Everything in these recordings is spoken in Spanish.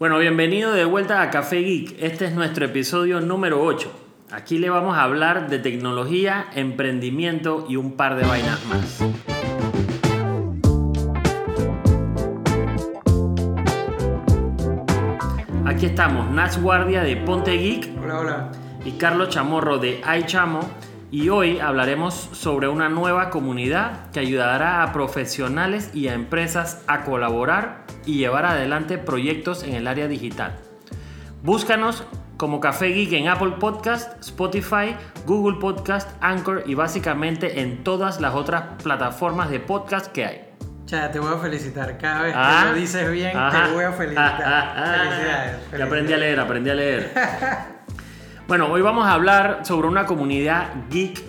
Bueno, bienvenido de vuelta a Café Geek. Este es nuestro episodio número 8. Aquí le vamos a hablar de tecnología, emprendimiento y un par de vainas más. Aquí estamos, Nach Guardia de Ponte Geek Hola, hola. y Carlos Chamorro de iChamo y hoy hablaremos sobre una nueva comunidad que ayudará a profesionales y a empresas a colaborar y llevar adelante proyectos en el área digital. Búscanos como Café Geek en Apple Podcast, Spotify, Google Podcast, Anchor y básicamente en todas las otras plataformas de podcast que hay. Cha, te voy a felicitar. Cada vez Ah, que lo dices bien, ajá, te voy a felicitar. ah, ah, ah. Felicidades. Ya aprendí a leer, aprendí a leer. bueno, hoy vamos a hablar sobre una comunidad geek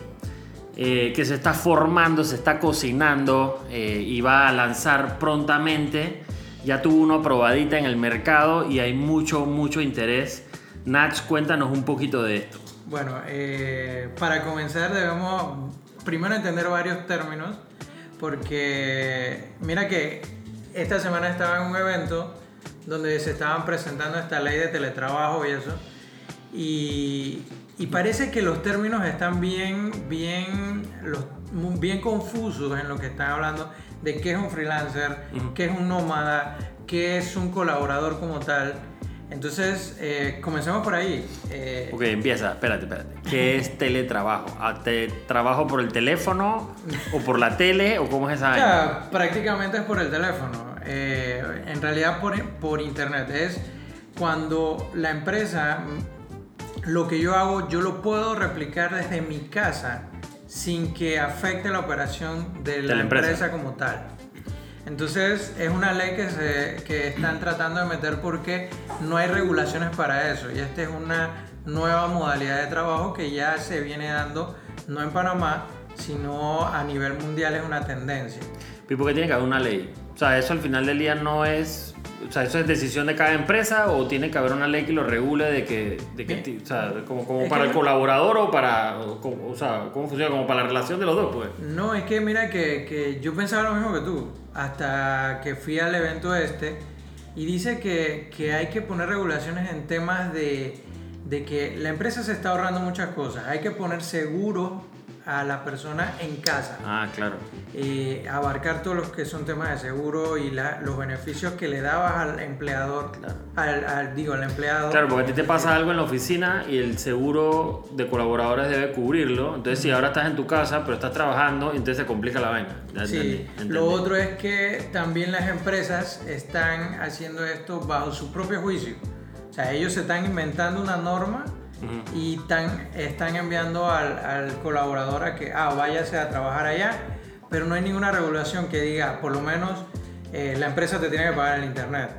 eh, que se está formando, se está cocinando eh, y va a lanzar prontamente. Ya tuvo una probadita en el mercado y hay mucho, mucho interés. Nach, cuéntanos un poquito de esto. Bueno, eh, para comenzar debemos primero entender varios términos, porque mira que esta semana estaba en un evento donde se estaban presentando esta ley de teletrabajo y eso, y, y parece que los términos están bien, bien, los, bien confusos en lo que están hablando de qué es un freelancer, Ujú. qué es un nómada, qué es un colaborador como tal. Entonces, eh, comencemos por ahí. Eh, Ok, empieza, espérate, espérate. ¿Qué es teletrabajo? Ah, ¿Te trabajo por el teléfono o por la tele o cómo es esa O sea, prácticamente es por el teléfono. Eh, en realidad por, por internet. Es cuando la empresa, lo que yo hago, yo lo puedo replicar desde mi casa sin que afecte la operación de la, la empresa. empresa. como tal. Entonces es una ley que, se, que están tratando de meter porque no hay regulaciones para eso. Y esta es una nueva modalidad de trabajo que ya se viene dando, no en Panamá, sino a nivel mundial es una tendencia. ¿Y por qué tiene que haber una ley? O sea, eso al final del día no es... O sea, ¿eso es decisión de cada empresa o tiene que haber una ley que lo regule de que... De que o sea, como, como para que el colaborador o para... O sea, ¿cómo funciona? Como para la relación de los dos, pues. No, es que mira que, que yo pensaba lo mismo que tú, hasta que fui al evento este, y dice que, que hay que poner regulaciones en temas de, de que la empresa se está ahorrando muchas cosas, hay que poner seguro a la persona en casa, Ah, claro. eh, abarcar todos los que son temas de seguro y la- los beneficios que le dabas al empleador, Claro. al, al- digo, al empleado. Claro, porque a ti te pasa algo en la oficina y el seguro de colaboradores debe cubrirlo. Entonces, si ahora estás en tu casa, pero estás trabajando, entonces se complica la vaina. Sí, entendí, entendí. lo otro es que también las empresas están haciendo esto bajo su propio juicio. O sea, ellos se están inventando una norma Y tan- están enviando al, al colaborador a que, ah, váyase a trabajar allá, pero no hay ninguna regulación que diga, por lo menos eh, la empresa te tiene que pagar el internet.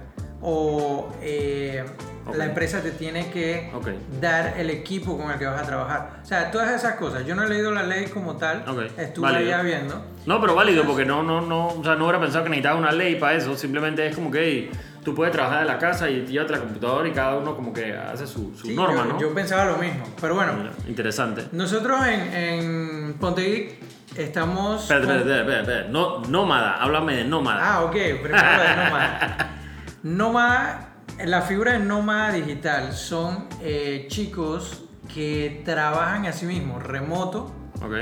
O eh, Ok. la empresa te tiene que Ok. dar el equipo con el que vas a trabajar. O sea, todas esas cosas. Yo no he leído la ley como tal, Ok, estuve válido. allá viendo. No, pero válido, porque no, no, no, o sea, no hubiera pensado que necesitabas una ley para eso. Simplemente es como que hey, tú puedes trabajar de la casa y llévate la computadora y cada uno como que hace su, su Sí, norma, yo, ¿no? yo pensaba lo mismo. Pero bueno, Mira, interesante. nosotros en, en Ponte Geek estamos. Espera, con- espera, espera, espera. No, nómada, háblame de nómada. Ah, ok, primero de Nómada. Nómada, la figura de nómada digital son eh, chicos que trabajan a sí mismos, remoto, Ok,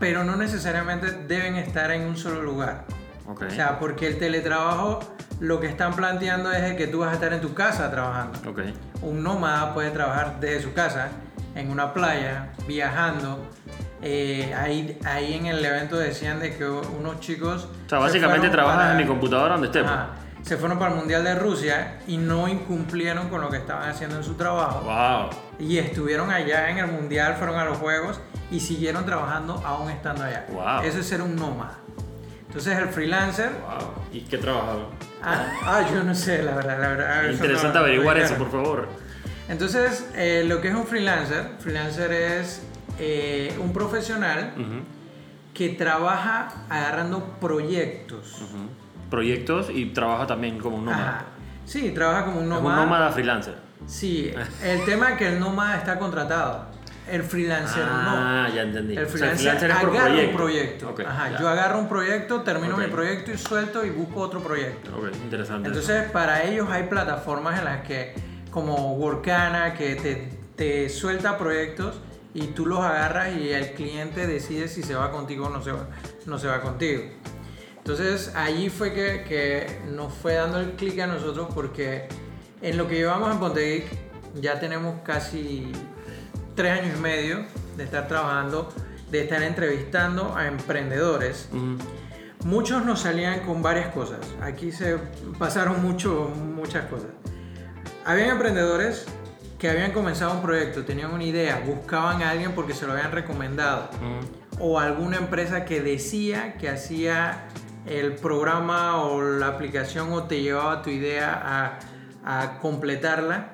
pero no necesariamente deben estar en un solo lugar. ok. O sea, porque el teletrabajo lo que están planteando es que tú vas a estar en tu casa trabajando. ok. Un nómada puede trabajar desde su casa, en una playa, viajando. Eh, ahí, ahí en el evento decían de que unos chicos... O sea, se básicamente fueron trabajas para- en mi computadora donde esté. pues. Se fueron para el Mundial de Rusia y no incumplieron con lo que estaban haciendo en su trabajo. Wow. Y estuvieron allá en el Mundial, fueron a los Juegos y siguieron trabajando aún estando allá. Wow. Eso es ser un nómada. Entonces el freelancer... Wow. ¿Y qué trabajaba? Ah, ah, yo no sé, la verdad. La verdad eso Interesante no- averiguar no- eso, por favor. Entonces, eh, lo que es un freelancer, freelancer es eh, un profesional Ujú, que trabaja agarrando proyectos. Proyectos y trabaja también como un nómada. Ajá. Sí, trabaja como un nómada. un nómada freelancer. Sí, el tema es que el nómada está contratado. El freelancer no. Ah, ya entendí. El O sea, freelancer, es por agarra proyecto. un proyecto. Ok, Ajá, ya. yo agarro un proyecto, termino mi proyecto y suelto y busco otro proyecto. Ok, interesante. Entonces, para ellos hay plataformas en las que, como Workana, que te, te suelta proyectos y tú los agarras y el cliente decide si se va contigo o no se va, no se va contigo. Entonces, allí fue que, que nos fue dando el clic a nosotros porque en lo que llevamos en Pontevic ya tenemos casi tres años y medio de estar trabajando, de estar entrevistando a emprendedores. Muchos nos salían con varias cosas. Aquí se pasaron mucho, muchas cosas. Habían emprendedores que habían comenzado un proyecto, tenían una idea, buscaban a alguien porque se lo habían recomendado. Ujú. O alguna empresa que decía que hacía el programa o la aplicación o te llevaba tu idea a, a completarla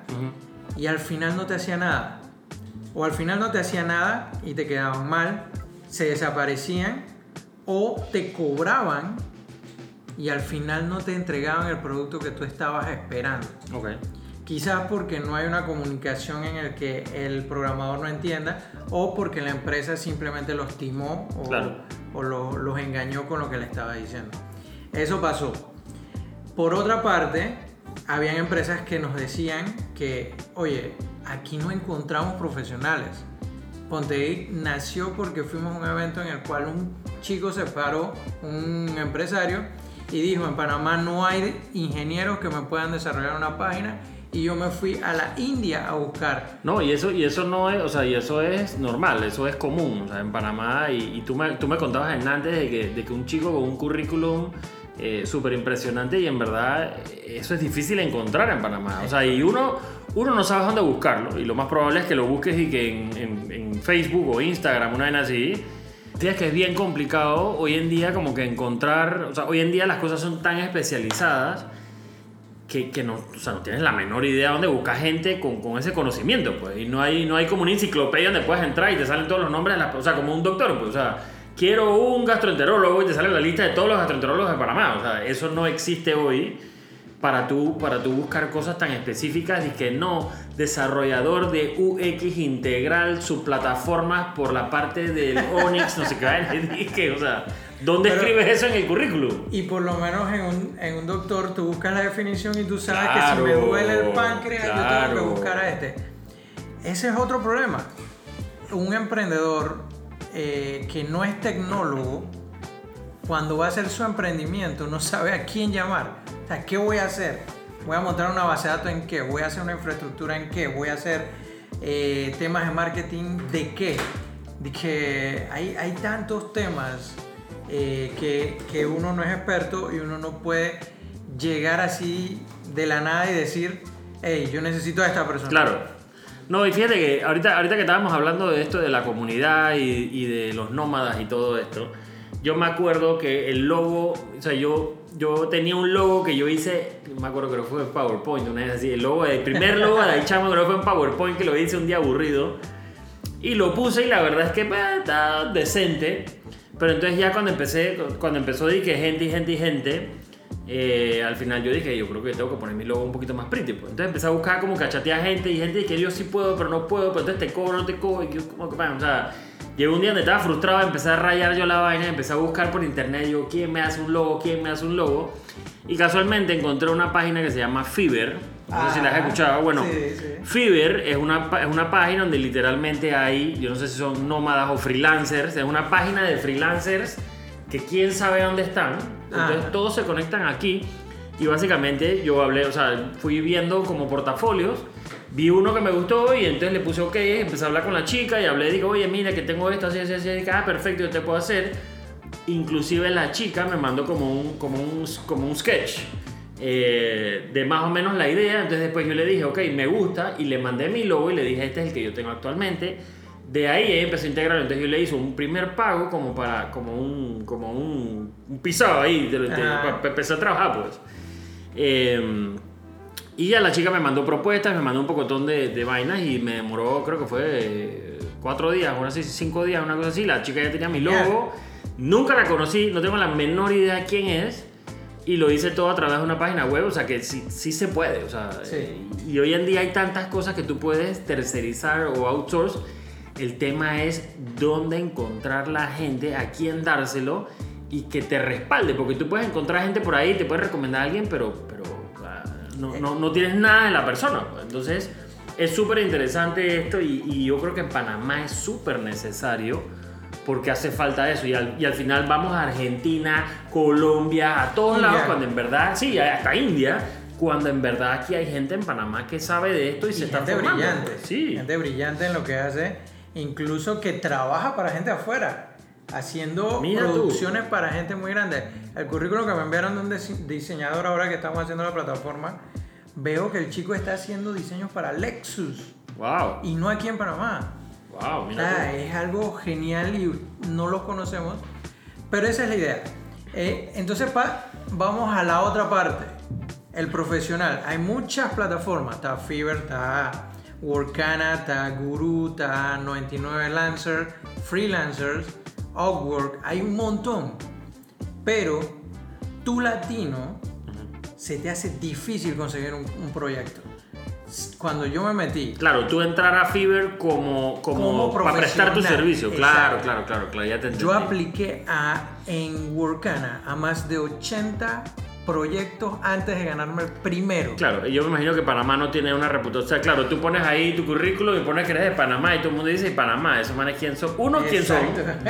y al final no te hacía nada. O al final no te hacía nada y te quedaban mal, se desaparecían o te cobraban y al final no te entregaban el producto que tú estabas esperando. Ok. Quizás porque no hay una comunicación en el que el programador no entienda o porque la empresa simplemente los timó o, Claro. o lo- los engañó con lo que le estaba diciendo. Eso pasó. Por otra parte, habían empresas que nos decían que, oye, aquí no encontramos profesionales. Pontevic nació porque fuimos a un evento en el cual un chico se paró, un empresario, y dijo, en Panamá no hay ingenieros que me puedan desarrollar una página, y yo me fui a la India a buscar. No, y eso, y eso no es, o sea, y eso es normal, eso es común, en Panamá, y, tú, me, tú me contabas antes de que, de que un chico con un currículum eh, súper impresionante y en verdad eh, eso es difícil encontrar en Panamá, o sea, y uno, uno no sabe dónde buscarlo, y lo más probable es que lo busques y que en, en- en Facebook o Instagram, una vez así, Fíjate que es bien complicado hoy en día como que encontrar, o sea, hoy en día las cosas son tan especializadas que, que no, o sea, no tienes la menor idea dónde buscar gente con, con ese conocimiento, pues. Y no hay, no hay como una enciclopedia donde puedes entrar y te salen todos los nombres de las o sea, como un doctor, pues. O sea, quiero un gastroenterólogo y te sale la lista de todos los gastroenterólogos de Panamá. O sea, eso no existe hoy para tú, para tú buscar cosas tan específicas y que no, desarrollador de UX integral, subplataformas por la parte del Onyx, no sé qué, o sea, ¿dónde Pero- escribes eso en el currículum? Y por lo menos en un, en un doctor tú buscas la definición y tú sabes Claro, que si me duele el páncreas yo tengo claro. que buscar a este. Ese es otro problema. Un emprendedor eh, que no es tecnólogo, cuando va a hacer su emprendimiento, no sabe a quién llamar. O sea, ¿qué voy a hacer? ¿Voy a montar una base de datos en qué? ¿Voy a hacer una infraestructura en qué? ¿Voy a hacer eh, temas de marketing de qué? De que hay, hay tantos temas eh, que, que uno no es experto y uno no puede llegar así de la nada y decir, hey, yo necesito a esta persona. Claro. No, y fíjate que ahorita, ahorita que estábamos hablando de esto de la comunidad y, de los nómadas y todo esto, yo me acuerdo que el logo, o sea, yo, yo tenía un logo que yo hice, me acuerdo que fue en PowerPoint, una vez así, el logo, el primer logo de Aichama creo que fue en PowerPoint que lo hice un día aburrido y lo puse y la verdad es que pues, está decente, pero entonces ya cuando empecé, cuando empezó que gente y gente y gente, eh, al final yo dije, yo creo que tengo que poner mi logo un poquito más pretty. pues. Entonces empecé a buscar como cachatear gente y gente que yo sí puedo, pero no puedo, pero entonces te cobro, no te cobro. Y yo, como que, man, o sea, llegó un día donde estaba frustrado, empecé a rayar yo la vaina, empecé a buscar por internet, yo, ¿quién me hace un logo? ¿Quién me hace un logo? Y casualmente encontré una página que se llama Fiverr. No sé si la has Ah, escuchado. Bueno, sí, sí. Fiverr es una, es una página donde literalmente hay, yo no sé si son nómadas o freelancers, es una página de freelancers que quién sabe dónde están. Entonces Ah. todos se conectan aquí y básicamente yo hablé, o sea, fui viendo como portafolios, vi uno que me gustó y entonces le puse ok, empecé a hablar con la chica y hablé, digo, oye, mira que tengo esto, así, así, así, y ah, perfecto, yo te puedo hacer. Inclusive la chica me mandó como un, como un, como un sketch eh, de más o menos la idea. Entonces después yo le dije, ok, me gusta y le mandé mi logo y le dije, este es el que yo tengo actualmente. De ahí ella empezó a integrar, entonces yo le hice un primer pago como para, como un, como un, un pisado ahí, de- de- para, empezar a trabajar pues. Eh, y ya la chica me mandó propuestas, me mandó un pocotón de, de vainas y me demoró, creo que fue eh, cuatro días, o así, cinco días, una cosa así. La chica ya tenía mi logo, nunca la conocí, no tengo la menor idea quién es. Y lo hice todo a través de una página web, o sea que sí, sí se puede. O sea, Sí. eh, y hoy en día hay tantas cosas que tú puedes tercerizar o outsource El tema es dónde encontrar la gente, a quién dárselo y que te respalde, porque tú puedes encontrar gente por ahí, te puedes recomendar a alguien, pero, pero ah, no, no, no tienes nada de la persona. Entonces, es súper interesante esto y, y yo creo que en Panamá es súper necesario porque hace falta eso y al, y al final vamos a Argentina, Colombia, a todos lados cuando en verdad, sí, hasta India, cuando en verdad aquí hay gente en Panamá que sabe de esto y, Y se está gente formando. brillante. Sí. Gente brillante en lo que hace, incluso que trabaja para gente afuera, haciendo Mira tú. producciones para gente muy grande. El currículo que me enviaron de un dise- diseñador ahora que estamos haciendo la plataforma, veo que el chico está haciendo diseños para Lexus Wow, y no aquí en Panamá. wow, O sea, es algo genial y no los conocemos, pero esa es la idea. Eh, entonces pa- vamos a la otra parte, el profesional. Hay muchas plataformas, está Fiverr, está Workana, está Guru, está 99 Lancer, Freelancers, Upwork, hay un montón. Pero tú latino se te hace difícil conseguir un, un proyecto. Cuando yo me metí, Claro, tú entrar a Fiverr como, como, Como para prestar tu servicio. Claro, claro, claro, claro, ya te entendí. Yo apliqué a, en Workana a más de 80 proyectos antes de ganarme el primero. Claro, y yo me imagino que Panamá no tiene una reputación. O sea, claro, tú pones ahí tu currículum y pones que eres de Panamá y todo el mundo dice, "¿Y Panamá, esos manes quién son. Uno, quién son.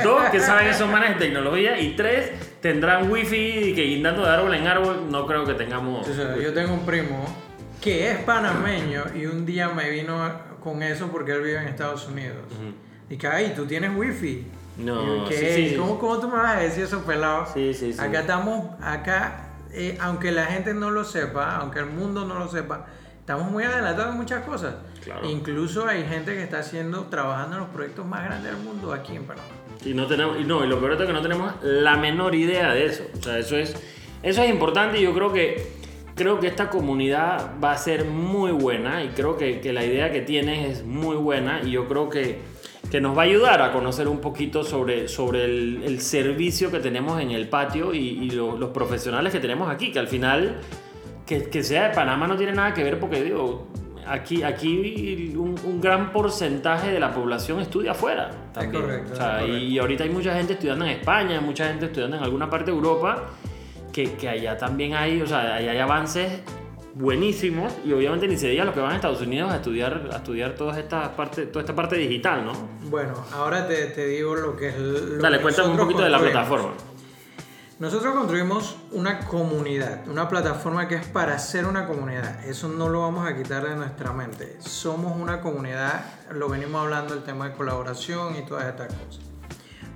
Dos, que saben esos manes de tecnología. Y tres, tendrán wifi y que guindando de árbol en árbol no creo que tengamos. Yo tengo un primo que es panameño y un día me vino con eso porque él vive en Estados Unidos. Y que, ay, tú tienes wifi. No, Y yo, ¿qué? sí, sí. ¿Cómo, ¿Cómo tú me vas a decir eso, pelado? Sí, sí, sí. Acá estamos, acá, eh, aunque la gente no lo sepa, aunque el mundo no lo sepa, estamos muy adelantados en muchas cosas. Claro. Incluso hay gente que está haciendo, trabajando en los proyectos más grandes del mundo aquí en Panamá. Y no tenemos, y no, y lo peor es que no tenemos la menor idea de eso. O sea, eso es, eso es importante y yo creo que, creo que esta comunidad va a ser muy buena y creo que, que la idea que tienes es muy buena y yo creo que, que nos va a ayudar a conocer un poquito sobre, sobre el, el servicio que tenemos en el patio y, y lo- los profesionales que tenemos aquí, que al final, que, que sea de Panamá no tiene nada que ver porque digo... Aquí, aquí un, un gran porcentaje de la población estudia afuera también. correcto, O sea, es correcto. y y ahorita hay mucha gente estudiando en España, mucha gente estudiando en alguna parte de Europa, que, que allá también hay, o sea, allá hay avances buenísimos y obviamente ni se diga los que van a Estados Unidos a estudiar, a estudiar toda esta parte, toda esta parte digital, ¿no? Bueno, ahora te, te digo lo que es... lo Dale, que cuéntame un poquito de la plataforma. Nosotros construimos una comunidad, una plataforma que es para ser una comunidad. Eso no lo vamos a quitar de nuestra mente. Somos una comunidad, lo venimos hablando, el tema de colaboración y todas estas cosas.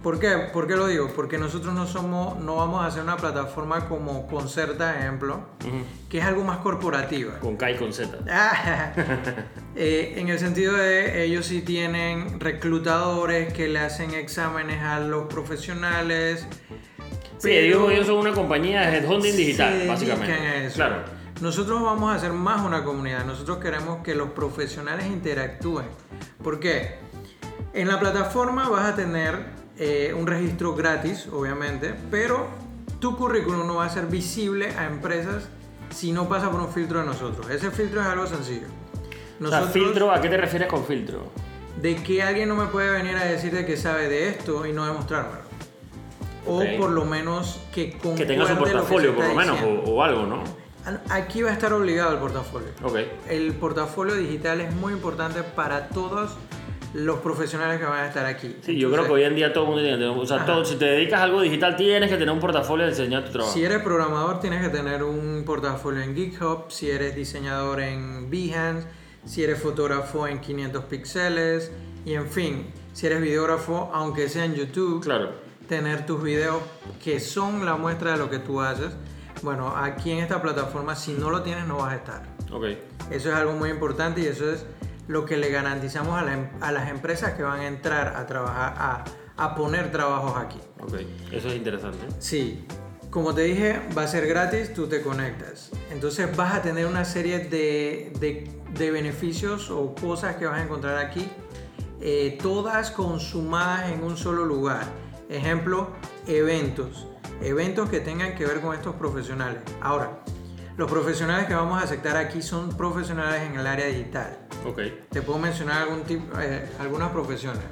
¿Por qué? ¿Por qué lo digo? Porque nosotros no somos, no vamos a hacer una plataforma como Concerta, ejemplo, que es algo más corporativa. Con K y con Z. Ah, eh, en el sentido de ellos sí tienen reclutadores que le hacen exámenes a los profesionales. Sí, ellos, ellos son una compañía de headhunting digital, básicamente. eso. Claro. Nosotros vamos a hacer más una comunidad. Nosotros queremos que los profesionales interactúen. ¿Por qué? En la plataforma vas a tener eh, un registro gratis, obviamente, pero tu currículum no va a ser visible a empresas si no pasa por un filtro de nosotros. Ese filtro es algo sencillo. O sea, filtro, ¿a qué te refieres con filtro? de que alguien no me puede venir a decir de que sabe de esto y no demostrármelo. O Ok. por lo menos que Que tenga su lo portafolio, por lo menos, o, o algo, ¿no? Aquí va a estar obligado el portafolio. Ok. El portafolio digital es muy importante para todos los profesionales que van a estar aquí. Sí, yo creo que hoy en día todo el mundo tiene o sea, todo, si te dedicas a algo digital tienes que tener un portafolio de enseñar tu trabajo. Si eres programador tienes que tener un portafolio en GitHub, si eres diseñador en Behance, si eres fotógrafo en 500 píxeles y en fin, si eres videógrafo, aunque sea en YouTube, Claro. tener tus videos que son la muestra de lo que tú haces. Bueno, aquí en esta plataforma si no lo tienes no vas a estar. Ok. Eso es algo muy importante y eso es lo que le garantizamos a, la em- a las empresas que van a entrar a trabajar, a, a poner trabajos aquí. Ok. Eso es interesante. Sí, como te dije, va a ser gratis, tú te conectas. Entonces vas a tener una serie de, de- de beneficios o cosas que vas a encontrar aquí, eh, todas consumadas en un solo lugar. Ejemplo, eventos. Eventos que tengan que ver con estos profesionales. Ahora, los profesionales que vamos a aceptar aquí son profesionales en el área digital. Ok. Te puedo mencionar algún tipo, eh, algunas profesiones.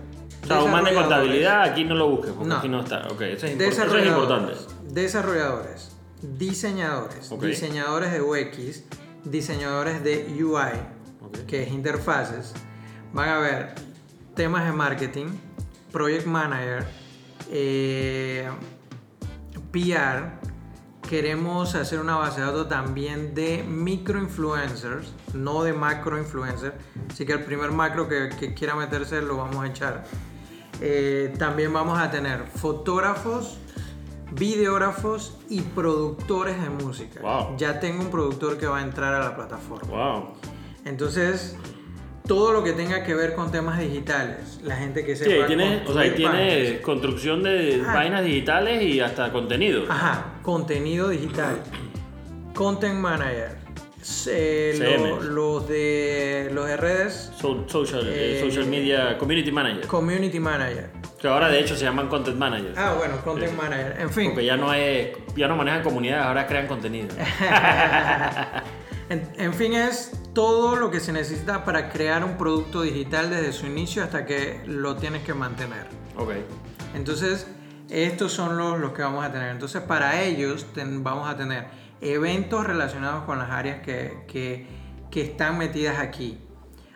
O sea, un man de contabilidad aquí no lo busques, porque No. aquí no está. Ok, eso es, eso es Desarrolladores, importante. desarrolladores, diseñadores, diseñadores de UX, diseñadores de UI, que es interfaces. Van a ver temas de marketing, project manager, eh, PR. Queremos hacer una base de datos también de microinfluencers, no de macroinfluencers. Así que el primer macro que, que quiera meterse lo vamos a echar. Eh, también vamos a tener fotógrafos, videógrafos y productores de música. Wow. Ya tengo un productor que va a entrar a la plataforma. Wow. Entonces, todo lo que tenga que ver con temas digitales, la gente que Sí, sepa ahí tiene, o sea, ahí tiene construcción de Ah. vainas digitales y hasta contenido. Ajá, contenido digital, content manager, eh, CM. lo- los de los de redes, So- social, eh, Eh, social media community manager. community manager. Que ahora de hecho se llaman content managers. Ah, bueno, content manager. En fin, Porque ya no es, ya no manejan comunidades, ahora crean contenido. en, en fin es todo lo que se necesita para crear un producto digital desde su inicio hasta que lo tienes que mantener. ok. Entonces, estos son los, los que vamos a tener. Entonces, para ellos ten- vamos a tener eventos relacionados con las áreas que, que- que están metidas aquí.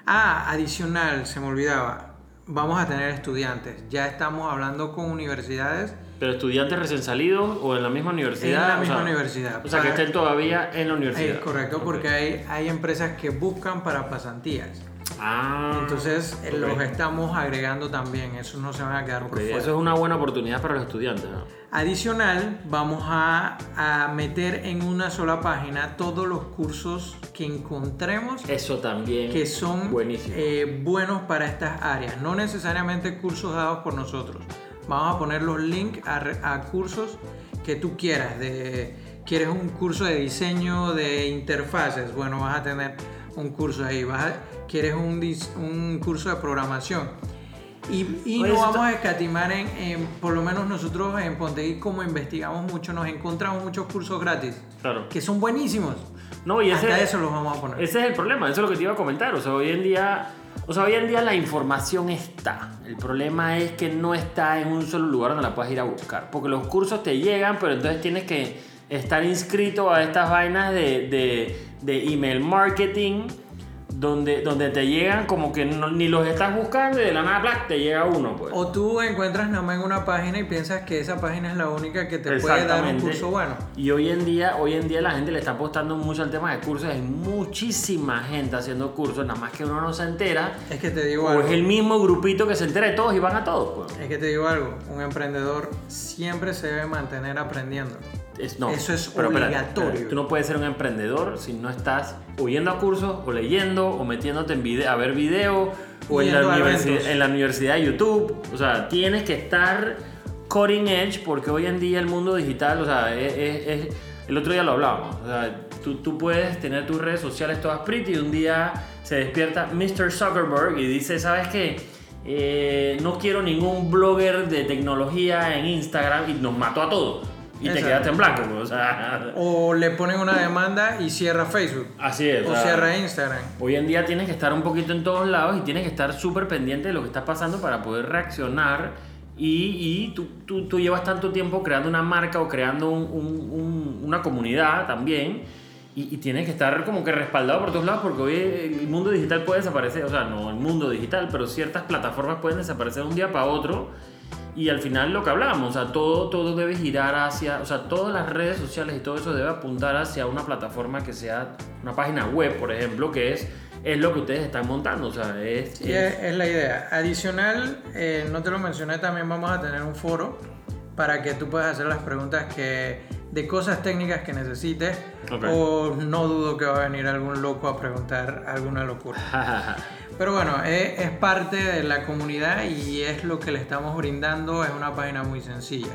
Ah, adicional, se me olvidaba. Vamos a tener estudiantes. Ya estamos hablando con universidades Pero estudiantes recién salidos o en la misma universidad. En la o misma sea, universidad. O sea, que estén todavía en la universidad. Es correcto, Ok. porque hay, hay empresas que buscan para pasantías. Ah. Entonces, eh, ok. los estamos agregando también. Esos no se van a quedar por fuera. Eso es una buena oportunidad para los estudiantes. ¿no? Adicional, vamos a, a meter en una sola página todos los cursos que encontremos Eso también. que son eh, buenos para estas áreas. No necesariamente cursos dados por nosotros. Vamos a poner los links a, a cursos que tú quieras. De, ¿Quieres un curso de diseño de interfaces? Bueno, vas a tener un curso ahí. Vas a- ¿Quieres un, un curso de programación? Y, y no vamos a escatimar en, en- por lo menos nosotros en Pontegui, como investigamos mucho, nos encontramos muchos cursos gratis Claro. que son buenísimos. No, y ese, Hasta eso los vamos a poner. ese es el problema, eso es lo que te iba a comentar. O sea, hoy en día. O sea, hoy en día la información está. El problema es que no está en un solo lugar donde la puedas ir a buscar. Porque los cursos te llegan, pero entonces tienes que estar inscrito a estas vainas de, de, de email marketing. Donde, donde te llegan como que no- ni los estás buscando y de la nada black, te llega uno. Pues. O tú encuentras nada más en una página y piensas que esa página es la única que te puede dar un curso bueno. Y hoy en día, hoy en día la gente le está apostando mucho al tema de cursos. Hay muchísima gente haciendo cursos, nada más que uno no se entera. Es que te digo O algo. es el mismo grupito que se entera de todos y van a todos. pues. Es que te digo algo. Un emprendedor siempre se debe mantener aprendiendo. Es- no, Eso es obligatorio. Tú no puedes ser un emprendedor si no estás o yendo a cursos o leyendo o metiéndote en video, a ver video o en la, en universidad de YouTube. O sea, tienes que estar cutting edge porque hoy en día el mundo digital, o sea, es- el otro día lo hablábamos. O sea, tú, tú puedes tener tus redes sociales todas pretty y un día se despierta Mr. Zuckerberg y dice, ¿sabes qué? Eh, no quiero ningún blogger de tecnología en Instagram y nos mató a todos. Y te quedaste en blanco. pues, O sea, O le ponen una demanda y cierra Facebook. así es. O cierra Instagram. Hoy en día tienes que estar un poquito en todos lados y tienes que estar súper pendiente de lo que está pasando para poder reaccionar. Y, y tú, tú, tú llevas tanto tiempo creando una marca o creando un- un- un- una comunidad también. Y, y tienes que estar como que respaldado por todos lados porque hoy el mundo digital puede desaparecer. O sea, no el mundo digital, pero ciertas plataformas pueden desaparecer de un día para otro. Y al final lo que hablábamos, o sea, todo, todo debe girar hacia, o sea, todas las redes sociales y todo eso debe apuntar hacia una plataforma que sea una página web, por ejemplo, que es, es lo que ustedes están montando, o sea, es... Sí, es- es, es la idea. Adicional, eh, no te lo mencioné, también vamos a tener un foro para que tú puedas hacer las preguntas que, de cosas técnicas que necesites. O no dudo que va a venir algún loco a preguntar alguna locura. Pero bueno, es, es parte de la comunidad y es lo que le estamos brindando. Es una página muy sencilla.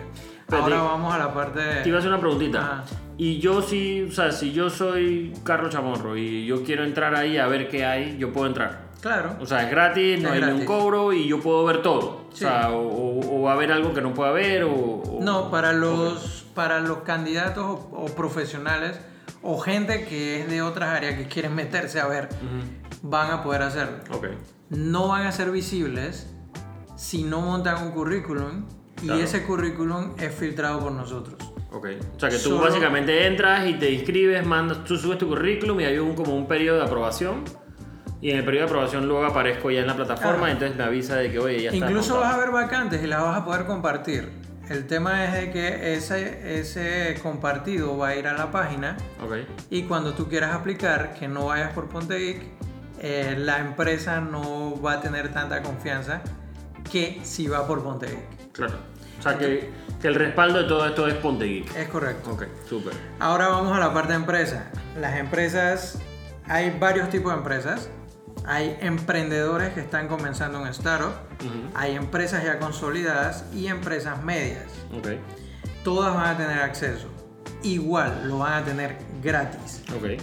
Pero Ahora te- vamos a la parte de... Te iba a hacer una preguntita. Ajá. Y yo sí, o sea, si yo soy Carlos Chamorro y yo quiero entrar ahí a ver qué hay, yo puedo entrar. Claro. O sea, es gratis, no Es hay gratis. cobro y yo puedo ver todo. Sí. O sea, o, va a haber algo que no pueda ver o... o- No, para los, para los candidatos o, o profesionales o gente que es de otras áreas que quieren meterse a ver, Ujú. van a poder hacerlo. Ok. No van a ser visibles si no montan un currículum y Claro. ese currículum es filtrado por nosotros. Ok. O sea que tú Solo- básicamente entras y te inscribes, mandas, tú subes tu currículum y hay un, como un periodo de aprobación. Y en el periodo de aprobación luego aparezco ya en la plataforma, Ah. entonces me avisa de que, oye, ya está. Incluso vas a ver vacantes y las vas a poder compartir. El tema es de que ese, ese compartido va a ir a la página Ok. y cuando tú quieras aplicar, que no vayas por Ponte Geek, eh, la empresa no va a tener tanta confianza que si va por Ponte Geek. Claro. O sea que, que el respaldo de todo esto es Ponte Geek. Es correcto. Ok, súper. Ahora vamos a la parte de empresa. Las empresas, hay varios tipos de empresas. Hay emprendedores que están comenzando un startup, hay empresas ya consolidadas y empresas medias. Ok, Todas van a tener acceso. Igual lo van a tener gratis. ok.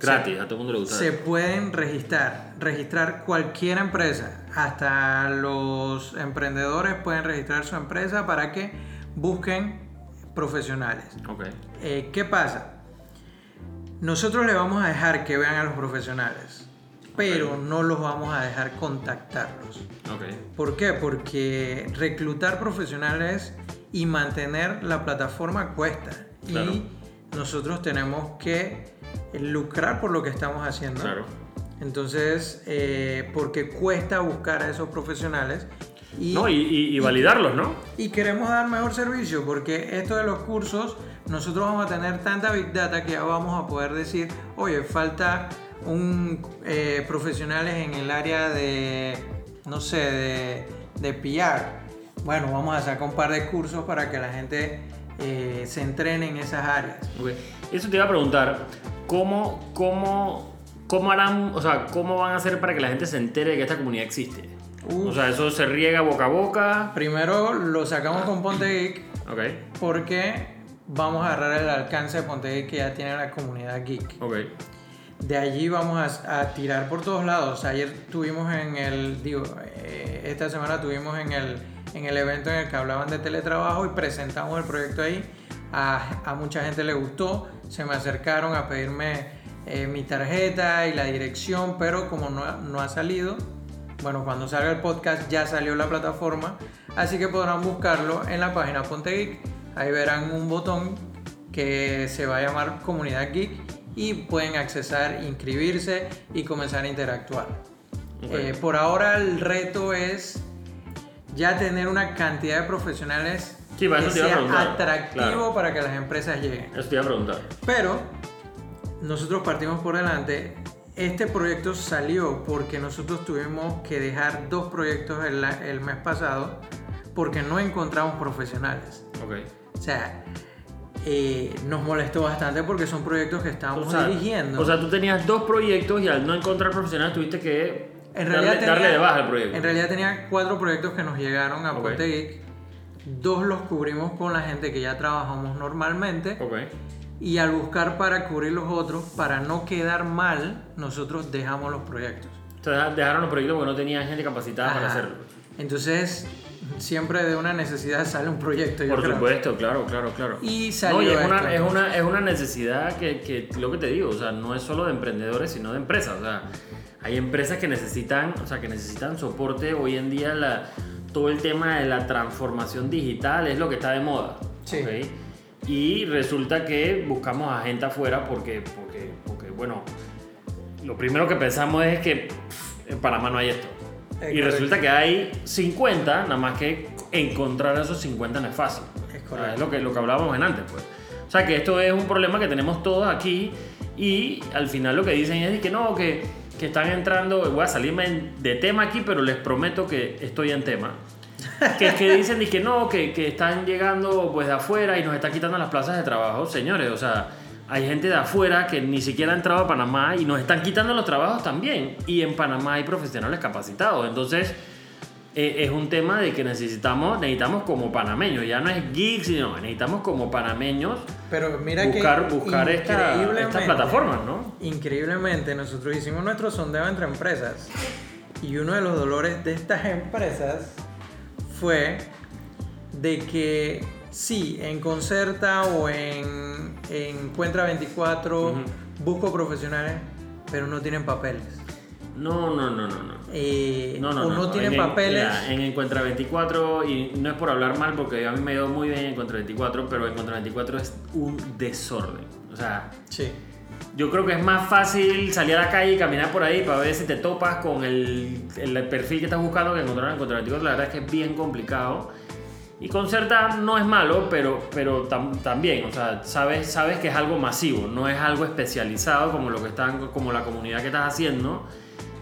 Gratis, a todo el mundo le gusta. Se pueden registrar, registrar cualquier empresa. Hasta los emprendedores pueden registrar su empresa para que busquen profesionales. Ok, Eh, ¿Qué pasa? Nosotros le vamos a dejar que vean a los profesionales, pero no los vamos a dejar contactarlos. ok. ¿Por qué? Porque reclutar profesionales y mantener la plataforma cuesta. Claro. Y nosotros tenemos que lucrar por lo que estamos haciendo. Claro. Entonces, eh, porque cuesta buscar a esos profesionales. Y, No, y, y- y validarlos, ¿no? y queremos dar mejor servicio porque esto de los cursos, nosotros vamos a tener tanta Big Data que ya vamos a poder decir, oye, falta un eh, profesionales en el área de, no sé, de, de PR. Bueno, vamos a sacar un par de cursos para que la gente eh, se entrene en esas áreas. Eso te iba a preguntar, ¿cómo, cómo, cómo harán, o sea, cómo van a hacer para que la gente se entere de que esta comunidad existe? Uf. O sea, eso se riega boca a boca. Primero lo sacamos con Ponte Geek Ok, porque vamos a agarrar el alcance de Ponte Geek que ya tiene la comunidad geek. ok. De allí vamos a, tirar por todos lados. Ayer tuvimos en el, digo, eh, esta semana tuvimos en el, en el evento en el que hablaban de teletrabajo y presentamos el proyecto ahí. A, mucha gente le gustó, se me acercaron a pedirme eh, mi tarjeta y la dirección, pero como no, no ha salido, bueno, cuando salga el podcast ya salió la plataforma, así que podrán buscarlo en la página Ponte Geek. Ahí verán un botón que se va a llamar Comunidad Geek y pueden accesar, inscribirse y comenzar a interactuar. Eh, por ahora el reto es ya tener una cantidad de profesionales Sí, que sea atractivo claro. para que las empresas lleguen. Eso te iba a preguntar. Pero nosotros partimos por delante. Este proyecto salió porque nosotros tuvimos que dejar dos proyectos el, el mes pasado porque no encontramos profesionales. Ok. O sea, eh, nos molestó bastante porque son proyectos que estábamos O sea, dirigiendo. o sea, tú tenías dos proyectos y al no encontrar profesionales tuviste que en realidad, darle tenía, de baja al proyecto. en realidad tenía cuatro proyectos que nos llegaron a Ok. Ponte Geek. Dos los cubrimos con la gente que ya trabajamos normalmente. Ok. Y al buscar para cubrir los otros, para no quedar mal, nosotros dejamos los proyectos. Entonces dejaron los proyectos porque no tenían gente capacitada para hacerlo. Entonces, siempre de una necesidad sale un proyecto. yo Por creo. supuesto, claro, claro, claro. Y No, salió y es, esto, una, es, una, es una necesidad que, que, lo que te digo, o sea, no es solo de emprendedores, sino de empresas. O sea, hay empresas que necesitan, o sea, que necesitan soporte. Hoy en día la, todo el tema de la transformación digital es lo que está de moda. Sí. ¿ok? Y resulta que buscamos a gente afuera porque, porque, porque, bueno, lo primero que pensamos es que pff, en Panamá no hay esto. Es y correcto. resulta que hay 50, nada más que encontrar esos 50 no es fácil. Es correcto. es lo que, lo que hablábamos en antes, pues. O sea, que esto es un problema que tenemos todos aquí y al final lo que dicen es que no, que, que están entrando, voy a salirme de tema aquí, pero les prometo que estoy en tema. Que, que dicen y que no, que, que están llegando pues de afuera y nos están quitando las plazas de trabajo. Señores, o sea, hay gente de afuera que ni siquiera ha entrado a Panamá y nos están quitando los trabajos también. Y en Panamá hay profesionales capacitados. Entonces, eh, es un tema de que necesitamos, necesitamos como panameños, ya no es geeks, sino necesitamos como panameños Pero mira buscar, que buscar esta, estas plataformas, ¿no? Increíblemente, nosotros hicimos nuestro sondeo entre empresas y uno de los dolores de estas empresas fue de que sí, en Concerta o en Encuentra 24 Ujú. busco profesionales, pero no tienen papeles. No, no, no, no, no. Eh, No, no, o no. no, tiene En- papeles. mira, En, Encuentra 24, y no es por hablar mal, porque a mí me ido muy bien en Encuentra 24, pero Encuentra 24 es un desorden. O sea, Sí. yo creo que es más fácil salir a la calle y caminar por ahí para ver si te topas con el, el perfil que estás buscando que encontrar en Encuentra 24. La verdad es que es bien complicado. Y concertar no es malo, pero, pero tam- también, o sea, sabes, sabes que es algo masivo, no es algo especializado como lo que están, como la comunidad que estás haciendo.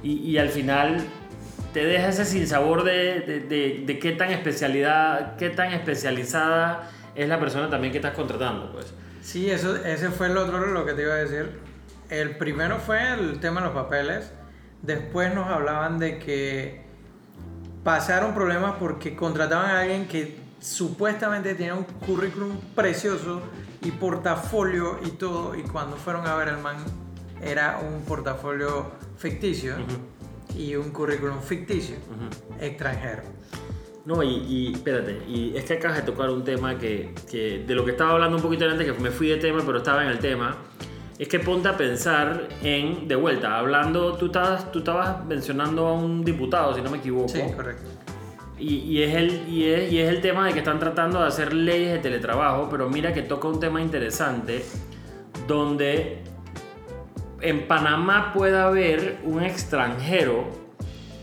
Y, y al final te deja ese sinsabor de, de, de, de qué tan especialidad, qué tan especializada es la persona también que estás contratando, pues. Sí, eso, ese fue el otro lo que te iba a decir. El primero fue el tema de los papeles. Después nos hablaban de que pasaron problemas porque contrataban a alguien que supuestamente tenía un currículum precioso y portafolio y todo. Y cuando fueron a ver el man, era un portafolio ficticio y un currículum ficticio extranjero. No, y, y espérate, y es que acabas de tocar un tema que, que de lo que estaba hablando un poquito antes, que me fui de tema, pero estaba en el tema, es que ponte a pensar en, de vuelta, hablando, tú estabas, tú estabas mencionando a un diputado, si no me equivoco, Sí, correcto. Y, es el, y, es, y es el tema de que están tratando de hacer leyes de teletrabajo, pero mira que toca un tema interesante, donde en Panamá puede haber un extranjero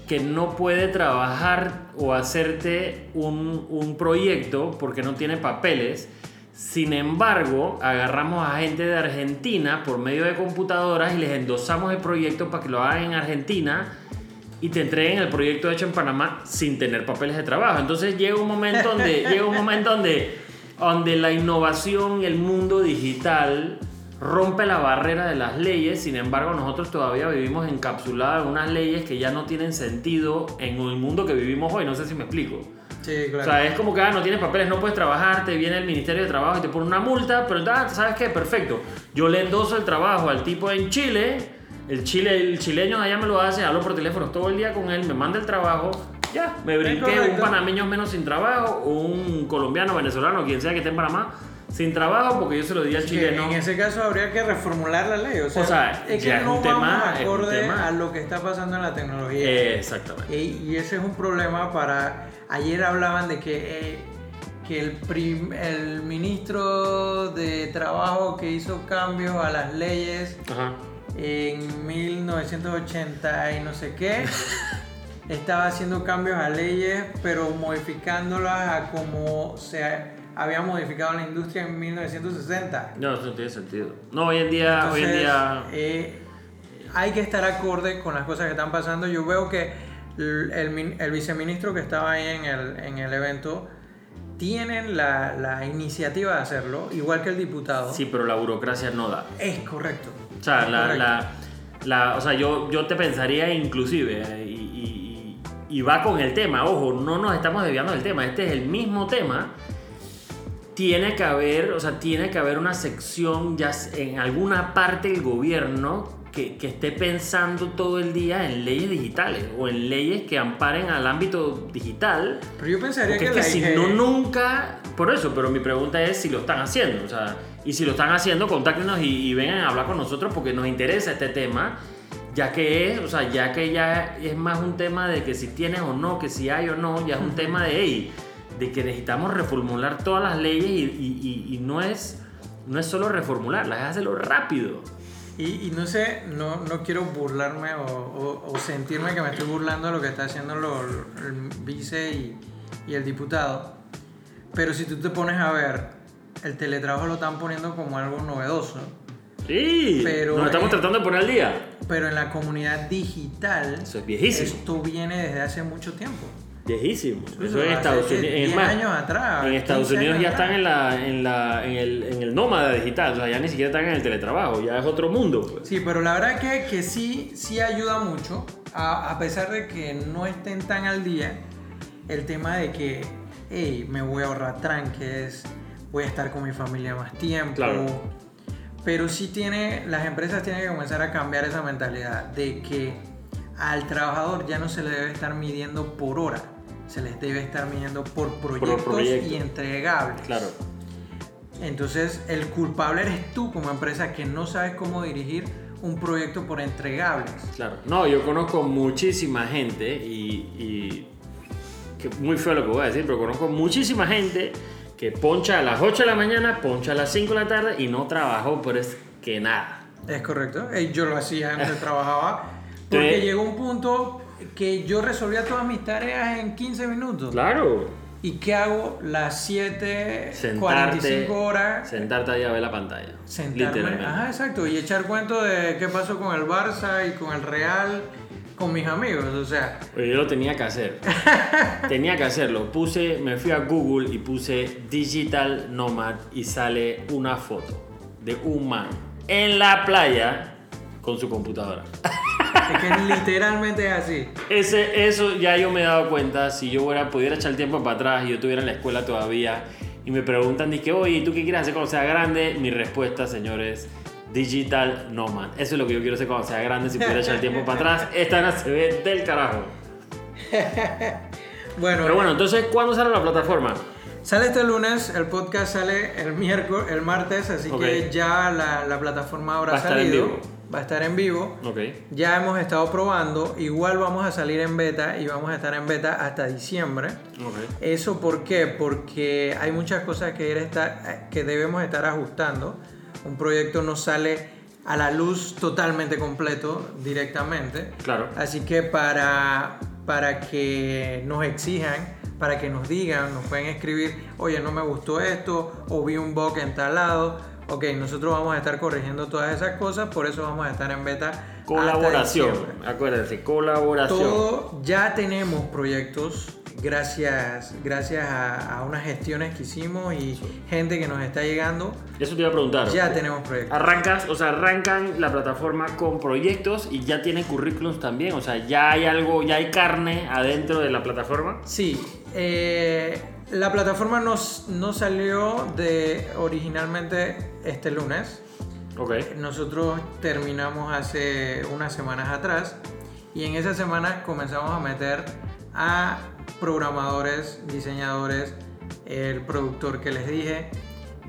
que no puede trabajar o hacerte un, un proyecto porque no tiene papeles. Sin embargo, agarramos a gente de Argentina por medio de computadoras y les endosamos el proyecto para que lo hagan en Argentina y te entreguen el proyecto hecho en Panamá sin tener papeles de trabajo. Entonces llega un momento donde, llega un momento donde, donde la innovación, el mundo digital rompe la barrera de las leyes, sin embargo nosotros todavía vivimos encapsulados en unas leyes que ya no tienen sentido en el mundo que vivimos hoy, no sé si me explico. Sí, claro. O sea, es como que ah, no tienes papeles, no puedes trabajar, te viene el Ministerio de Trabajo y te pone una multa, pero ah, ¿sabes qué? Perfecto. Yo le endoso el trabajo al tipo en Chile, el, chile, el chileño allá me lo hace, hablo por teléfono todo el día con él, me manda el trabajo, ya, me brinqué un panameño menos sin trabajo, un colombiano, venezolano, quien sea que esté en Panamá, sin trabajo porque yo se lo di al chileno. en ese caso habría que reformular la ley. O sea, O sea, es que no un tema- vamos un acorde tema. a lo que está pasando en la tecnología. Exactamente. Y, y ese es un problema para... Ayer hablaban de que, eh, que el, prim- el ministro de Trabajo que hizo cambios a las leyes Ajá. En 1980 y no sé qué, estaba haciendo cambios a leyes, pero modificándolas a como se había modificado la industria en 1960. No, eso no tiene sentido. No, hoy en día, hoy en día... eh, hay que estar acorde con las cosas que están pasando. Yo veo que el, el viceministro que estaba ahí en el, en el evento tienen la, la iniciativa de hacerlo, igual que el diputado. Sí, pero la burocracia no da. Es correcto. O sea, la, correcto. la, la- o sea yo, yo te pensaría inclusive, eh, y, y- y va con el tema, ojo, no nos estamos desviando del tema, este es el mismo tema. Tiene que haber, o sea, tiene que haber una sección ya en alguna parte del gobierno que, que esté pensando todo el día en leyes digitales o en leyes que amparen al ámbito digital. Pero yo pensaría que, es que la si IG no, nunca. Por eso, pero mi pregunta es si lo están haciendo. O sea, y si lo están haciendo, contáctenos y, y vengan a hablar con nosotros porque nos interesa este tema. Ya que es, o sea, ya que ya es más un tema de que si tienes o no, que si hay o no, ya es un tema de, hey, de que necesitamos reformular todas las leyes y, y- y- y no, es, no es solo reformularlas, es hacerlo rápido. Y, y no sé, no, no quiero burlarme o, o- o sentirme que me estoy burlando de lo que está haciendo lo- el vice y, y el diputado. Pero si tú te pones a ver, el teletrabajo lo están poniendo como algo novedoso. Sí, Pero, nos estamos eh, tratando de poner al día. Pero en la comunidad digital, Eso es viejísimo. esto viene desde hace mucho tiempo. Viejísimo. Eso en Estados Unidos. 10 más, años atrás, En Estados 15 Unidos ya atrás. están en, la, en, la, en, el, en el nómada digital. O sea, ya ni siquiera están en el teletrabajo. Ya es otro mundo. Pues. Sí, pero la verdad que, que sí, sí ayuda mucho, a, a pesar de que no estén tan al día, el tema de que, hey, me voy a ahorrar tranques, voy a estar con mi familia más tiempo. Claro. Pero sí tiene, las empresas tienen que comenzar a cambiar esa mentalidad de que al trabajador ya no se le debe estar midiendo por hora, se les debe estar midiendo por proyectos proyecto. y entregables. Claro. Entonces, el culpable eres tú como empresa que no sabes cómo dirigir un proyecto por entregables. Claro. No, yo conozco muchísima gente y, y que muy feo lo que voy a decir, pero conozco muchísima gente que poncha a las 8 de la mañana, poncha a las 5 de la tarde y no trabajó, pero es que nada. Es correcto. Yo lo hacía donde trabajaba. Porque llegó un punto que yo resolvía todas mis tareas en 15 minutos. Claro. ¿Y qué hago? Las 7, Sentarte, 45 horas. Sentarte ahí a ver la pantalla. sentarme. Literalmente. Ajá, exacto. Y echar cuento de qué pasó con el Barça y con el Real, con mis amigos. O sea, yo lo tenía que hacer. tenía que hacerlo. Puse, me fui a Google y puse Digital Nomad y sale una foto de un man en la playa con su computadora. es que literalmente es así. Ese, eso ya yo me he dado cuenta. Si yo fuera, pudiera echar el tiempo para atrás y yo estuviera en la escuela todavía y me preguntan, que oye, ¿tú qué quieres hacer cuando sea grande? Mi respuesta, señores, Digital Nomad. Eso es lo que yo quiero hacer cuando sea grande. Si pudiera echar el tiempo para atrás, esta no se ve del carajo. Bueno, Pero bueno, entonces, ¿cuándo sale la plataforma? Sale este lunes, el podcast sale el miércoles, el martes, así que ya la, la plataforma habrá Va a estar en salido. vivo. Va a estar en vivo. Ok. Ya hemos estado probando, igual vamos a salir en beta y vamos a estar en beta hasta diciembre. Ok. ¿Eso por qué? Porque hay muchas cosas que, estar- que debemos estar ajustando. Un proyecto no sale a la luz totalmente completo directamente. Claro. Así que para, para que nos exijan, para que nos digan, nos pueden escribir, oye, no me gustó esto, o vi un bug en tal lado. Ok, nosotros vamos a estar corrigiendo todas esas cosas, por eso vamos a estar en beta. Colaboración. Acuérdense, colaboración. Todo, ya tenemos proyectos gracias, gracias a, a unas gestiones que hicimos y gente que nos está llegando. Eso te iba a preguntar. Ya tenemos proyectos. Arrancas, o sea, arrancan la plataforma con proyectos y ya tienen currículums también. O sea, ya hay algo, ya hay carne adentro de la plataforma. Sí, eh, la plataforma nos, no salió de originalmente este lunes. Ok. Nosotros terminamos hace unas semanas atrás y en esas semanas comenzamos a meter a programadores, diseñadores, el productor que les dije,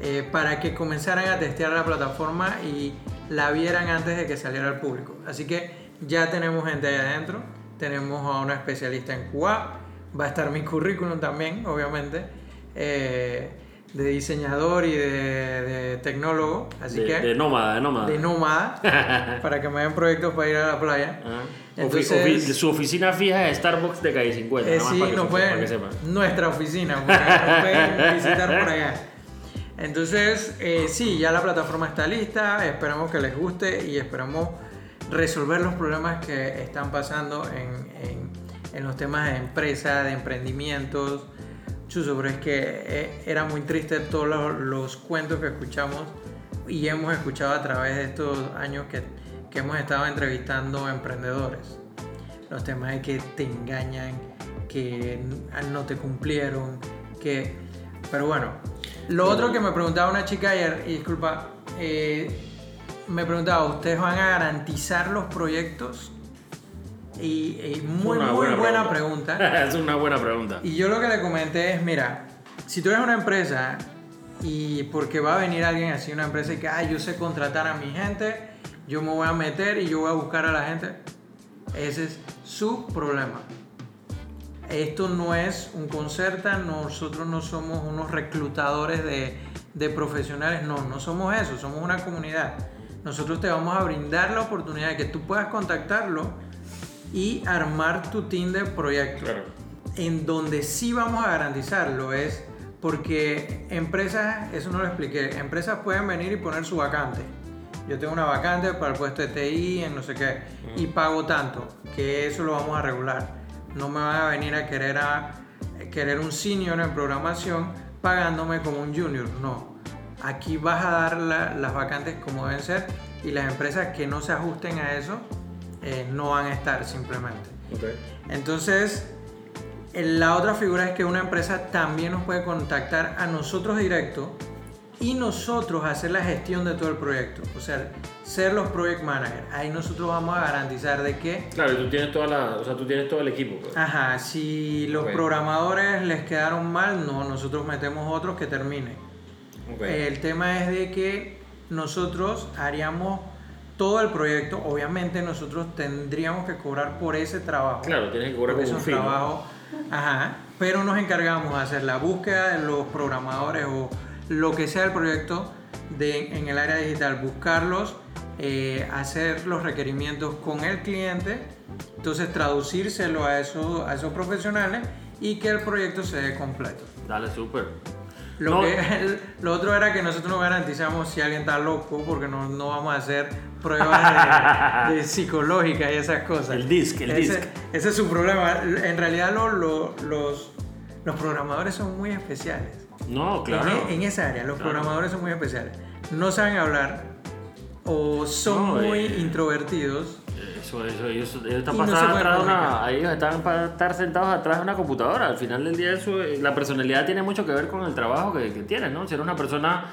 eh, para que comenzaran a testear la plataforma y la vieran antes de que saliera al público. Así que ya tenemos gente ahí adentro, tenemos a una especialista en QA, va a estar mi currículum también, obviamente, eh, de diseñador y de, de tecnólogo, así de, que de nómada, de nómada. de nómada para que me den proyectos para ir a la playa. Ah. Entonces- ofi- su oficina fija es Starbucks de calle 50. Eh, nada más sí, para que nos sepa- pueden, para que sepan. nuestra oficina, porque nos pueden visitar por allá. Entonces, eh, sí, ya la plataforma está lista, esperamos que les guste y esperamos resolver los problemas que están pasando en, en- en los temas de empresa, de emprendimientos. Chuso, pero es que eh, era muy triste todos los, cuentos que escuchamos y hemos escuchado a través de estos años que, que hemos estado entrevistando emprendedores los temas de que te engañan, que no te cumplieron, que... Pero bueno, lo otro que me preguntaba una chica ayer, y disculpa, eh, me preguntaba, ¿ustedes van a garantizar los proyectos? Y, y muy, Una muy buena, pregunta. es una buena pregunta. Y yo lo que le comenté es, mira, si tú eres una empresa y porque va a venir alguien así, una empresa y que, ah, yo sé contratar a mi gente, yo me voy a meter y yo voy a buscar a la gente, ese es su problema. Esto no es un concerta, nosotros no somos unos reclutadores de, de profesionales, no, no somos eso, somos una comunidad. Nosotros te vamos a brindar la oportunidad de que tú puedas contactarlo y armar tu team de proyectos. Claro. En donde sí vamos a garantizarlo es porque empresas, eso no lo expliqué, empresas pueden venir y poner su vacante. Yo tengo una vacante para el puesto de TI en no sé qué y pago tanto, que eso lo vamos a regular. No me van a venir a querer, a, querer un senior en programación pagándome como un junior, no. Aquí vas a dar la- las vacantes como deben ser y las empresas que no se ajusten a eso eh, no van a estar simplemente. Entonces, eh, la otra figura es que una empresa también nos puede contactar a nosotros directo y nosotros hacer la gestión de todo el proyecto. O sea, ser los project managers. Ahí nosotros vamos a garantizar de que, Claro, tú tienes toda la, o sea, tú tienes todo el equipo. pues. ajá, si los programadores les quedaron mal, no, nosotros metemos otros que terminen. El tema es de que nosotros haríamos todo el proyecto, obviamente nosotros tendríamos que cobrar por ese trabajo. Claro, tienes que cobrar por un trabajo. Ajá, pero nos encargamos de hacer la búsqueda de los programadores o lo que sea el proyecto de, en el área digital, buscarlos, eh, hacer los requerimientos con el cliente, entonces traducírselo a esos, a esos profesionales y que el proyecto se dé completo. Dale, súper. Lo, No. que- lo otro era que nosotros no garantizamos si alguien está loco porque no, no vamos a hacer pruebas de, de psicológicas y esas cosas. El DISC, el ese, DISC. ese es su problema. En realidad lo- lo- los, los programadores son muy especiales. No, claro. En, en esa área, los Claro. programadores son muy especiales. No saben hablar o son No, muy eh, introvertidos. Eso, eso, ellos, ellos están pasados atrás de una, comunicar. ellos están para estar sentados atrás de una computadora. Al final del día, eso, eh, la personalidad tiene mucho que ver con el trabajo que, que tienes, ¿no? Si eres una persona,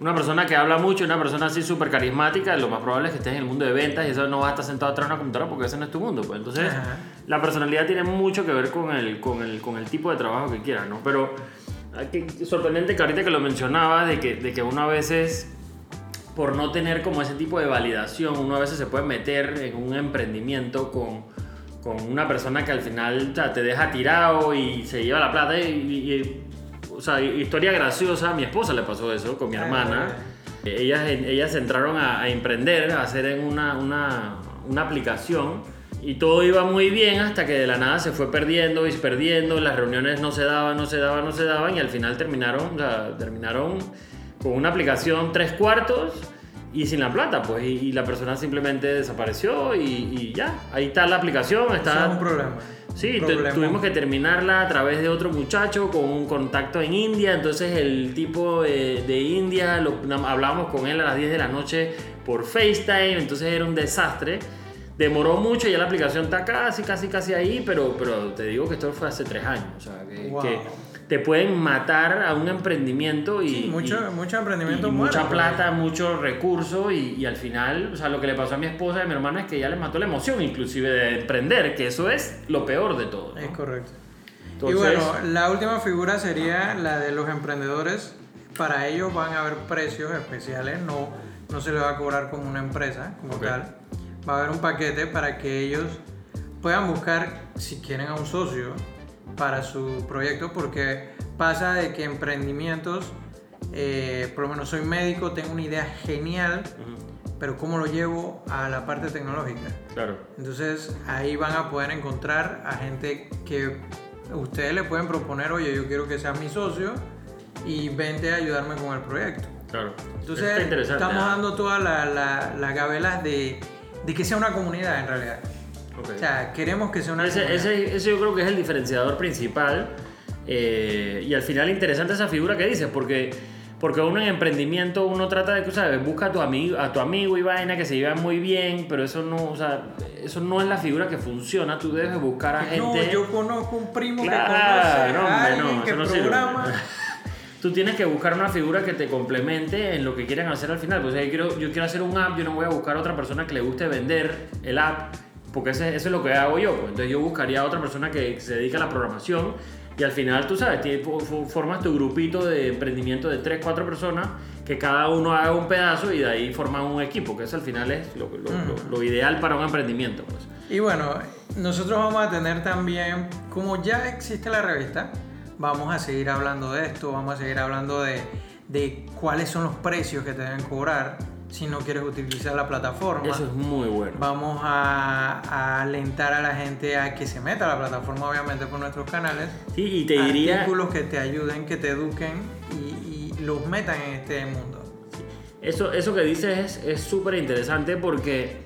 una persona que habla mucho, una persona así súper carismática, lo más probable es que estés en el mundo de ventas y eso no vas a estar sentado atrás de una computadora porque ese no es tu mundo, pues. Entonces, Ajá. la personalidad tiene mucho que ver con el, con el, con el tipo de trabajo que quieras, ¿no? Pero aquí, sorprendente que ahorita que lo mencionaba, de que, de que uno a veces por no tener como ese tipo de validación, uno a veces se puede meter en un emprendimiento con, con una persona que al final o sea, te deja tirado y se lleva la plata. Y, y- y- o sea, historia graciosa, a mi esposa le pasó eso con mi Ah, hermana. Ellas, ellas entraron a, a emprender, a hacer en una, una, una aplicación y todo iba muy bien hasta que de la nada se fue perdiendo y perdiendo, las reuniones no se daban, no se daban, no se daban y al final terminaron, o sea, terminaron con una aplicación tres cuartos y sin la plata, pues, y, y la persona simplemente desapareció y, y ya, ahí está la aplicación, está... Es un problema. Sí, problema. tuvimos que terminarla a través de otro muchacho con un contacto en India. Entonces, el tipo eh, de India, lo, hablábamos con él a las 10 de la noche por FaceTime. Entonces, era un desastre. Demoró mucho, ya la aplicación está casi, casi, casi ahí. Pero, pero te digo que esto fue hace tres años. O sea, que, Wow. que te pueden matar a un emprendimiento y. Sí, mucho, y- mucho emprendimiento y mucha pues. plata, mucho recurso y, y al final, o sea, lo que le pasó a mi esposa y a mi hermano es que ya les mató la emoción inclusive de emprender, que eso es lo peor de todo. ¿no? Es correcto. Entonces, y bueno, la última figura sería la de los emprendedores. Para ellos van a haber precios especiales, no, no se les va a cobrar como una empresa, como tal. Va a haber un paquete para que ellos puedan buscar, si quieren, a un socio para su proyecto, porque pasa de que emprendimientos, eh, por lo menos soy médico, tengo una idea genial, pero ¿cómo lo llevo a la parte tecnológica? claro. Entonces ahí van a poder encontrar a gente que ustedes le pueden proponer, oye, yo quiero que seas mi socio y vente a ayudarme con el proyecto. Claro. Entonces estamos ¿ah? dando todas la- la- las gabelas de, de que sea una comunidad en realidad. Ok. O sea, queremos que sea una ese, ese, ese yo creo que es el diferenciador principal eh, y al final interesante esa figura que dices porque porque uno en emprendimiento uno trata de que sabes busca a tu amigo a tu amigo y vaina que se llevan muy bien pero eso no o sea eso no es la figura que funciona tú debes buscar a gente No, yo conozco un primo que Claro, conoce hombre, a alguien no, que eso no sirve. programa. Tú tienes que buscar una figura que te complemente en lo que quieran hacer al final. Pues, o sea, yo, quiero, yo quiero hacer un app, yo no voy a buscar a otra persona que le guste vender el app, porque ese- eso es lo que hago yo. pues. Entonces yo buscaría a otra persona que se dedica a la programación y al final, tú sabes, fo- formas tu grupito de emprendimiento de 3, 4 personas que cada uno haga un pedazo y de ahí forman un equipo, que eso al final es lo, lo- lo- lo ideal para un emprendimiento. Pues. Y bueno, nosotros vamos a tener también, como ya existe la revista, vamos a seguir hablando de esto, vamos a seguir hablando de, de cuáles son los precios que te deben cobrar si no quieres utilizar la plataforma. Eso es muy bueno. Vamos a, a alentar a la gente a que se meta a la plataforma, obviamente, por nuestros canales. Sí, y te diría... Artículos que te ayuden, que te eduquen y, y los metan en este mundo. Eso, eso que dices es- es súper interesante porque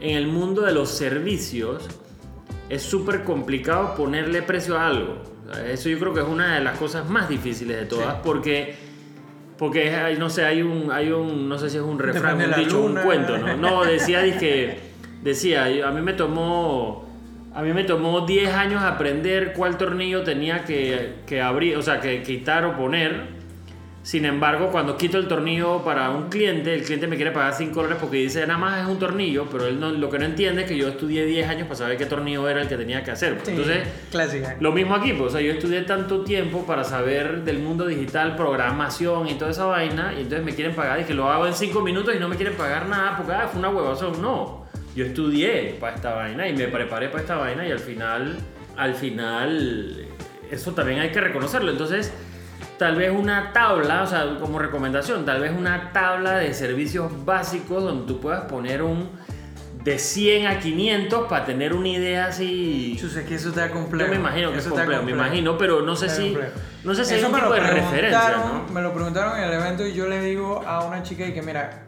en el mundo de los servicios es súper complicado ponerle precio a algo. Eso yo creo que es una de las cosas más difíciles de todas Sí. porque... Porque no sé, hay un, hay un, no sé si es un refrán, un dicho, un luna. cuento, ¿no? No, decía, que decía, a mí me tomó, a mí me tomó 10 años aprender cuál tornillo tenía que, que abrir, o sea, que quitar o poner. Sin embargo, cuando quito el tornillo para un cliente, el cliente me quiere pagar 5 dólares porque dice nada más es un tornillo, pero él no, lo que no entiende es que yo estudié 10 años para saber qué tornillo era el que tenía que hacer. Sí, Entonces, clásica. lo mismo aquí, pues, o sea, yo estudié tanto tiempo para saber del mundo digital, programación y toda esa vaina, y entonces me quieren pagar y que lo hago en 5 minutos y no me quieren pagar nada porque ah, fue una huevazón. No, yo estudié para esta vaina y me preparé para esta vaina y al final, al final, eso también hay que reconocerlo. Entonces, tal vez una tabla, o sea, como recomendación, tal vez una tabla de servicios básicos donde tú puedas poner un de 100 a 500 para tener una idea así. Yo sé que eso está complejo. Yo me imagino que Eso es está complejo, me imagino, pero no sé Está si complejo. no sé si Eso hay un tipo de referencia. Me lo preguntaron en el evento y yo le digo a una chica y que mira,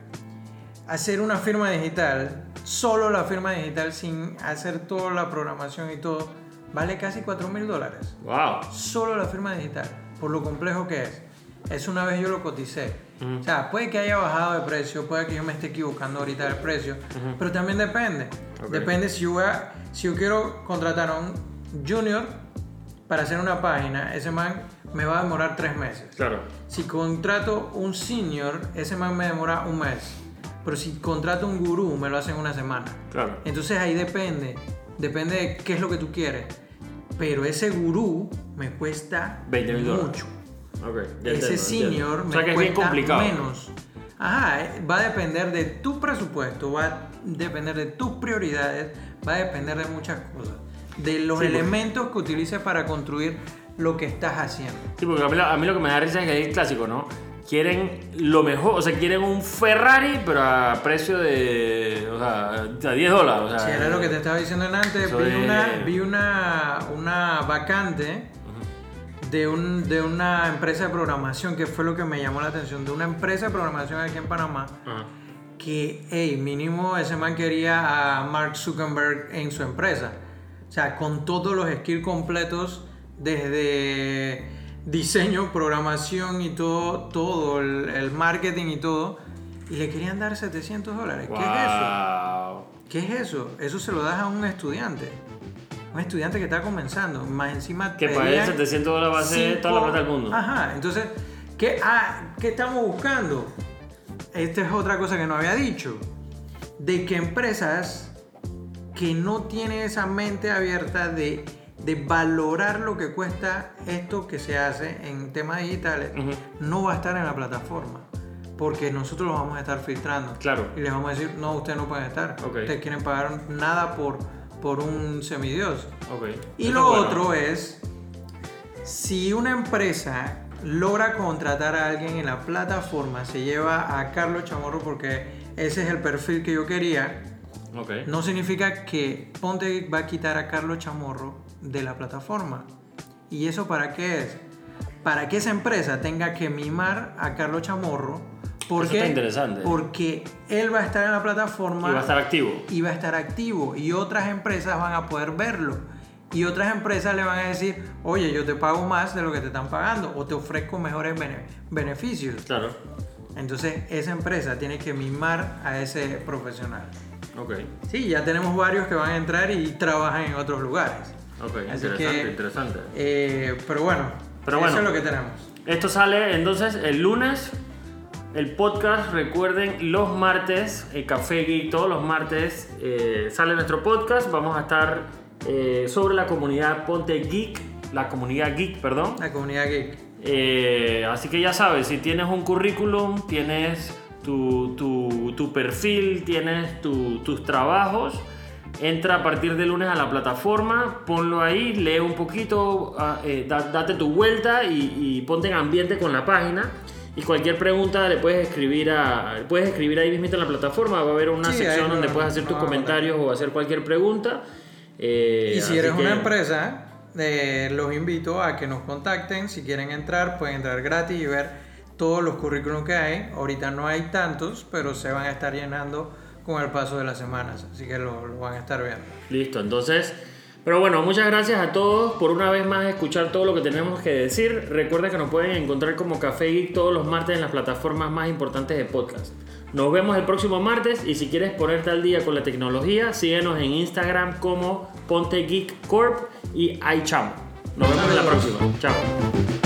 hacer una firma digital, solo la firma digital sin hacer toda la programación y todo, vale casi 4 mil dólares. Wow. Solo la firma digital, por lo complejo que es. Es una vez yo lo coticé. Ujú. O sea, puede que haya bajado de precio, puede que yo me esté equivocando ahorita del precio, pero también depende. Depende si yo, voy a- si yo quiero contratar a un junior para hacer una página, ese man me va a demorar tres meses. Claro. Si contrato un senior, ese man me demora un mes. Pero si contrato un gurú, me lo hacen una semana. Claro. Entonces ahí depende. Depende de qué es lo que tú quieres. Pero ese gurú me cuesta 20 mil dólares. mucho. Ok. ya ese entiendo, senior entiendo. me O sea que es bien cuesta complicado. menos. Ajá, eh, va a depender de tu presupuesto, va a depender de tus prioridades, va a depender de muchas cosas. De los Sí, porque- elementos que utilices para construir lo que estás haciendo. Sí, porque a mí, lo- a mí lo que me da risa es que es el clásico, ¿no? Quieren lo mejor, o sea, quieren un Ferrari, pero a precio de, o sea, a 10 dólares. O sea, Si era lo que te estaba diciendo en antes, vi, es- una, vi una, una vacante de, un, de una empresa de programación, que fue lo que me llamó la atención, de una empresa de programación aquí en Panamá, Ajá. que, hey, mínimo ese man quería a Mark Zuckerberg en su empresa. O sea, con todos los skills completos, desde diseño, programación y todo, todo, el, el marketing y todo, y le querían dar 700 dólares. ¿Qué es eso? Wow. ¿Qué es eso? Eso se lo das a un estudiante. Un estudiante que está comenzando. Más encima Que él 700 dólares va a ser toda la plata del mundo. Ajá, entonces, ¿qué, ah, ¿qué estamos buscando? Esta es otra cosa que no había dicho. De que empresas que no tienen esa mente abierta de, de valorar lo que cuesta esto que se hace en temas digitales, no va a estar en la plataforma. Porque nosotros lo vamos a estar filtrando. Claro. Y les vamos a decir, no, ustedes no pueden estar. Ustedes quieren pagar nada por, por un semidios. Y Eso lo bueno. otro es, si una empresa logra contratar a alguien en la plataforma, se lleva a Carlos Chamorro porque ese es el perfil que yo quería, no significa que Ponte va a quitar a Carlos Chamorro de la plataforma. ¿Y eso para qué es? Para que esa empresa tenga que mimar a Carlos Chamorro. Porque, está interesante. Porque él va a estar en la plataforma Y va a estar activo. y va a estar activo y otras empresas van a poder verlo y otras empresas le van a decir oye yo te pago más de lo que te están pagando o te ofrezco mejores bene- beneficios Claro. entonces esa empresa tiene que mimar a ese profesional Ok. sí ya tenemos varios que van a entrar y trabajan en otros lugares Ok. Así interesante, que- interesante. Eh, pero bueno Pero eso bueno. es lo que tenemos Esto sale entonces el lunes. El podcast, recuerden, los martes, el Café Geek, todos los martes eh, sale nuestro podcast. Vamos a estar eh, sobre la comunidad Ponte Geek, la comunidad Geek, perdón. la comunidad geek Eh, así que ya sabes, si tienes un currículum, tienes tu, tu- tu perfil, tienes tu- tus trabajos, entra a partir de lunes a la plataforma, ponlo ahí, lee un poquito, ah, eh, da- date tu vuelta y, y ponte en ambiente con la página. Y cualquier pregunta le puedes escribir a, puedes escribir ahí mismo en la plataforma. Va a haber una Sí, sección donde puedes hacer tus vamos a poner. comentarios o hacer cualquier pregunta. Eh, Y si eres que- una empresa, eh, los invito a que nos contacten. Si quieren entrar, pueden entrar gratis y ver todos los currículums que hay. Ahorita no hay tantos, pero se van a estar llenando con el paso de las semanas. Así que lo, lo van a estar viendo. Listo, entonces. Pero bueno, muchas gracias a todos por una vez más escuchar todo lo que tenemos que decir. Recuerda que nos pueden encontrar como Café Geek todos los martes en las plataformas más importantes de podcast. Nos vemos el próximo martes y si quieres ponerte al día con la tecnología, síguenos en Instagram como Ponte Geek Corp y iChamo. Nos vemos en la próxima. Chao.